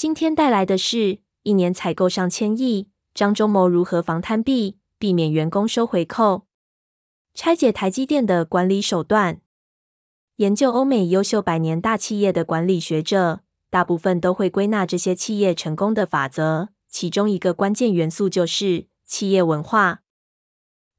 今天带来的是一年采购上千亿，张忠谋如何防贪避，避免员工收回扣？拆解台积电的管理手段。研究欧美优秀百年大企业的管理学者，大部分都会归纳这些企业成功的法则，其中一个关键元素就是企业文化。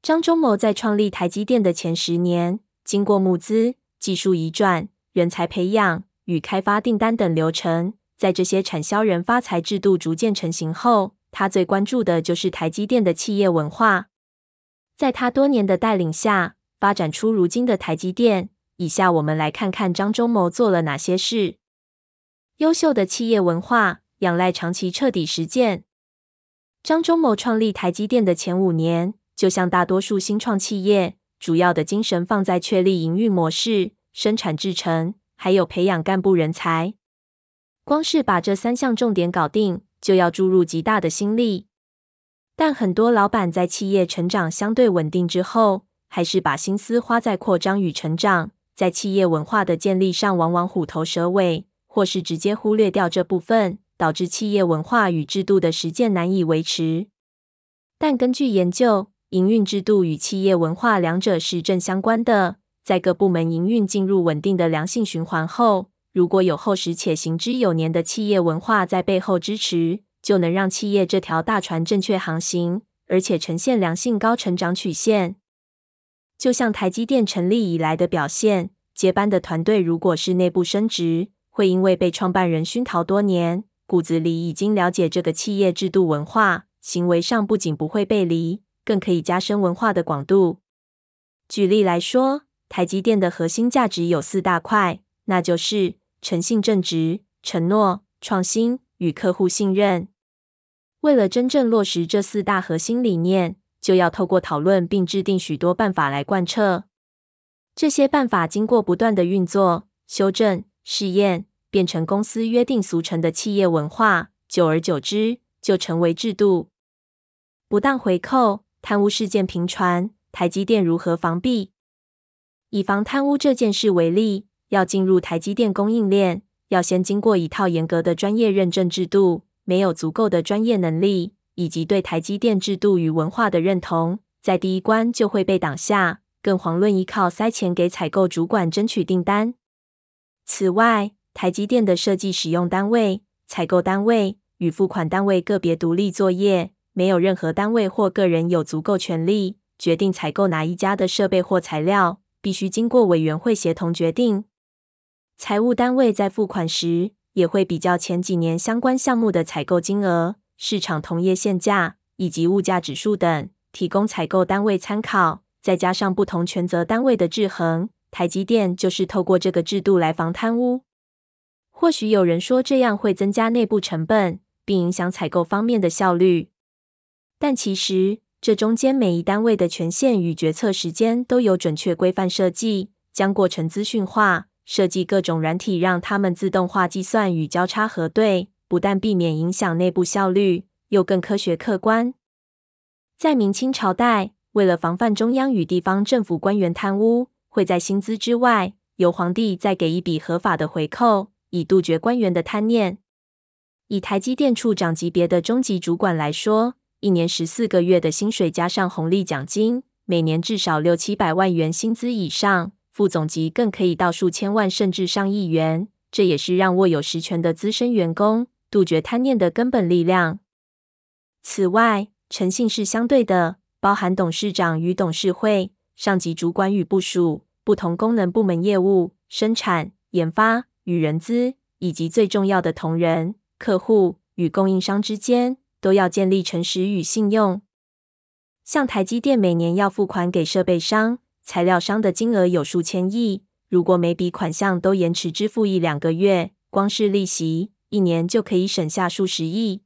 张忠谋在创立台积电的前十年，经过募资、技术移转、人才培养与开发订单等流程。在这些产销人发财制度逐渐成型后，他最关注的就是台积电的企业文化。在他多年的带领下，发展出如今的台积电。以下我们来看看张忠谋做了哪些事。优秀的企业文化仰赖长期彻底实践。张忠谋创立台积电的前五年，就像大多数新创企业，主要的精神放在确立营运模式、生产制程，还有培养干部人才。光是把这三项重点搞定，就要注入极大的心力。但很多老板在企业成长相对稳定之后，还是把心思花在扩张与成长，在企业文化的建立上，往往虎头蛇尾，或是直接忽略掉这部分，导致企业文化与制度的实践难以维持。但根据研究，营运制度与企业文化两者是正相关的，在各部门营运进入稳定的良性循环后，如果有厚实且行之有年的企业文化在背后支持，就能让企业这条大船正确航行，而且呈现良性高成长曲线。就像台积电成立以来的表现，接班的团队如果是内部升职，会因为被创办人熏陶多年，骨子里已经了解这个企业制度文化，行为上不仅不会背离，更可以加深文化的广度。举例来说，台积电的核心价值有四大块，那就是。诚信正直、承诺、创新与客户信任。为了真正落实这四大核心理念，就要透过讨论并制定许多办法来贯彻。这些办法经过不断的运作、修正、试验，变成公司约定俗成的企业文化。久而久之，就成为制度。不当回扣、贪污事件频传，台积电如何防避？以防贪污这件事为例。要进入台积电供应链，要先经过一套严格的专业认证制度。没有足够的专业能力以及对台积电制度与文化的认同，在第一关就会被挡下，更遑论依靠塞钱给采购主管争取订单。此外，台积电的设计使用单位、采购单位与付款单位个别独立作业，没有任何单位或个人有足够权力决定采购哪一家的设备或材料，必须经过委员会协同决定。财务单位在付款时，也会比较前几年相关项目的采购金额、市场同业现价以及物价指数等，提供采购单位参考。再加上不同权责单位的制衡，台积电就是透过这个制度来防贪污。或许有人说这样会增加内部成本，并影响采购方面的效率，但其实这中间每一单位的权限与决策时间都有准确规范设计，将过程资讯化。设计各种软体，让他们自动化计算与交叉核对，不但避免影响内部效率，又更科学客观。在明清朝代，为了防范中央与地方政府官员贪污，会在薪资之外，由皇帝再给一笔合法的回扣，以杜绝官员的贪念。以台积电处长级别的中级主管来说，一年十四个月的薪水加上红利奖金，每年至少六七百万元薪资以上。副总级更可以到数千万甚至上亿元，这也是让握有实权的资深员工杜绝贪念的根本力量。此外，诚信是相对的，包含董事长与董事会、上级主管与部属、不同功能部门业务、生产、研发与人资，以及最重要的同仁、客户与供应商之间，都要建立诚实与信用。像台积电每年要付款给设备商。材料商的金额有数千亿，如果每笔款项都延迟支付一两个月，光是利息、一年就可以省下数十亿。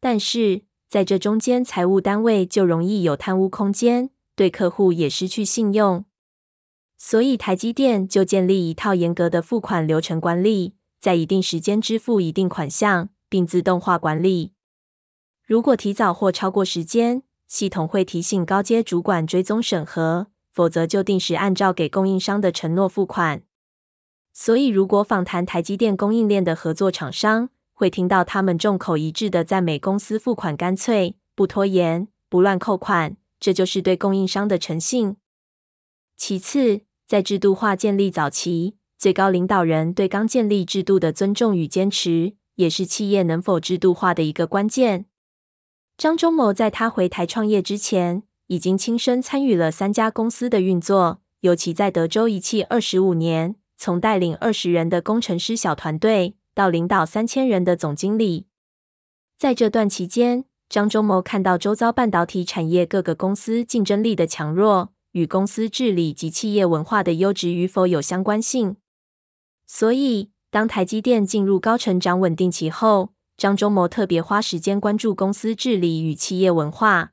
但是在这中间，财务单位就容易有贪污空间，对客户也失去信用。所以台积电就建立一套严格的付款流程管理，在一定时间支付一定款项，并自动化管理。如果提早或超过时间，系统会提醒高阶主管追踪审核，否则就定时按照给供应商的承诺付款。所以，如果访谈台积电供应链的合作厂商，会听到他们众口一致的赞美公司付款干脆、不拖延、不乱扣款，这就是对供应商的诚信。其次，在制度化建立早期，最高领导人对刚建立制度的尊重与坚持，也是企业能否制度化的一个关键。张忠谋在他回台创业之前，已经亲身参与了三家公司的运作，尤其在德州仪器二十五年。从带领二十人的工程师小团队，到领导三千人的总经理，在这段期间，张忠谋看到周遭半导体产业各个公司竞争力的强弱，与公司治理及企业文化的优质与否有相关性。所以，当台积电进入高成长稳定期后，张忠谋特别花时间关注公司治理与企业文化，